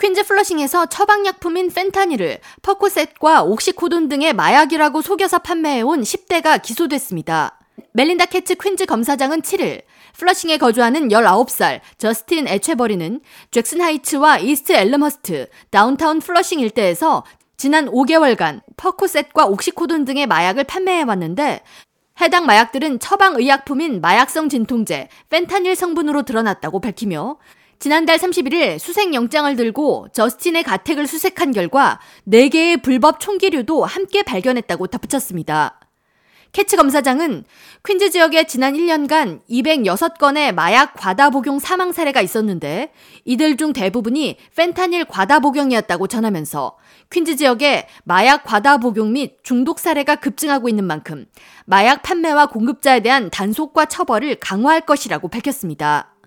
퀸즈 플러싱에서 처방약품인 펜타닐을 퍼코셋과 옥시코돈 등의 마약이라고 속여서 판매해온 10대가 기소됐습니다. 멜린다 캐츠 퀸즈 검사장은 7일 플러싱에 거주하는 19살 저스틴 에체버리는 잭슨 하이츠와 이스트 엘름허스트, 다운타운 플러싱 일대에서 지난 5개월간 퍼코셋과 옥시코돈 등의 마약을 판매해왔는데 해당 마약들은 처방의약품인 마약성 진통제, 펜타닐 성분으로 드러났다고 밝히며 지난달 31일 수색영장을 들고 저스틴의 가택을 수색한 결과 4개의 불법 총기류도 함께 발견했다고 덧붙였습니다. 캐츠 검사장은 퀸즈 지역에 지난 1년간 206건의 마약 과다 복용 사망 사례가 있었는데 이들 중 대부분이 펜타닐 과다 복용이었다고 전하면서 퀸즈 지역에 마약 과다 복용 및 중독 사례가 급증하고 있는 만큼 마약 판매와 공급자에 대한 단속과 처벌을 강화할 것이라고 밝혔습니다.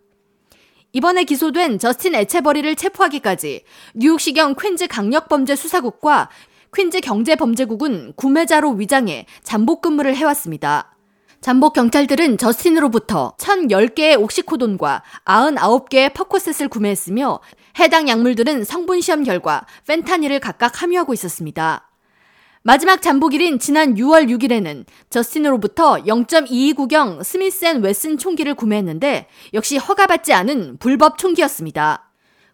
이번에 기소된 저스틴 에체버리를 체포하기까지 뉴욕시경 퀸즈 강력범죄 수사국과 퀸즈 경제범죄국은 구매자로 위장해 잠복 근무를 해왔습니다. 잠복 경찰들은 저스틴으로부터 1,010개의 옥시코돈과 99개의 퍼코셋을 구매했으며 해당 약물들은 성분 시험 결과 펜타닐을 각각 함유하고 있었습니다. 마지막 잠복일인 지난 6월 6일에는 저스틴으로부터 0.22구경 스미스 앤 웨슨 총기를 구매했는데 역시 허가받지 않은 불법 총기였습니다.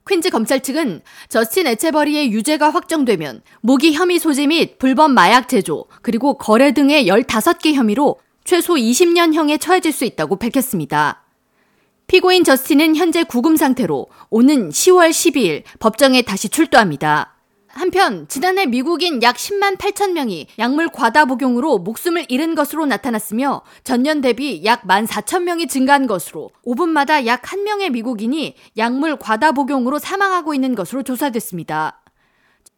퀸즈 검찰 측은 저스틴 에체버리의 유죄가 확정되면 무기 혐의 소지 및 불법 마약 제조 그리고 거래 등의 15개 혐의로 최소 20년형에 처해질 수 있다고 밝혔습니다. 피고인 저스틴은 현재 구금 상태로 오는 10월 12일 법정에 다시 출두합니다. 한편 지난해 미국인 약 10만 8천 명이 약물 과다 복용으로 목숨을 잃은 것으로 나타났으며 전년 대비 약 1만 4천 명이 증가한 것으로 5분마다 약 1명의 미국인이 약물 과다 복용으로 사망하고 있는 것으로 조사됐습니다.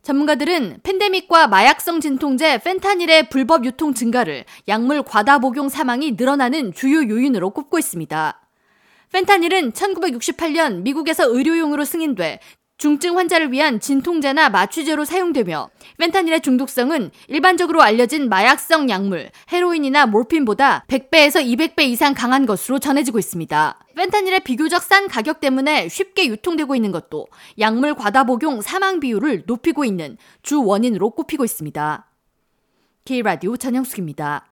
전문가들은 팬데믹과 마약성 진통제 펜타닐의 불법 유통 증가를 약물 과다 복용 사망이 늘어나는 주요 요인으로 꼽고 있습니다. 펜타닐은 1968년 미국에서 의료용으로 승인돼 중증 환자를 위한 진통제나 마취제로 사용되며 펜타닐의 중독성은 일반적으로 알려진 마약성 약물 헤로인이나 몰핀보다 100배에서 200배 이상 강한 것으로 전해지고 있습니다. 펜타닐의 비교적 싼 가격 때문에 쉽게 유통되고 있는 것도 약물 과다 복용 사망 비율을 높이고 있는 주 원인으로 꼽히고 있습니다. K라디오 전영숙입니다.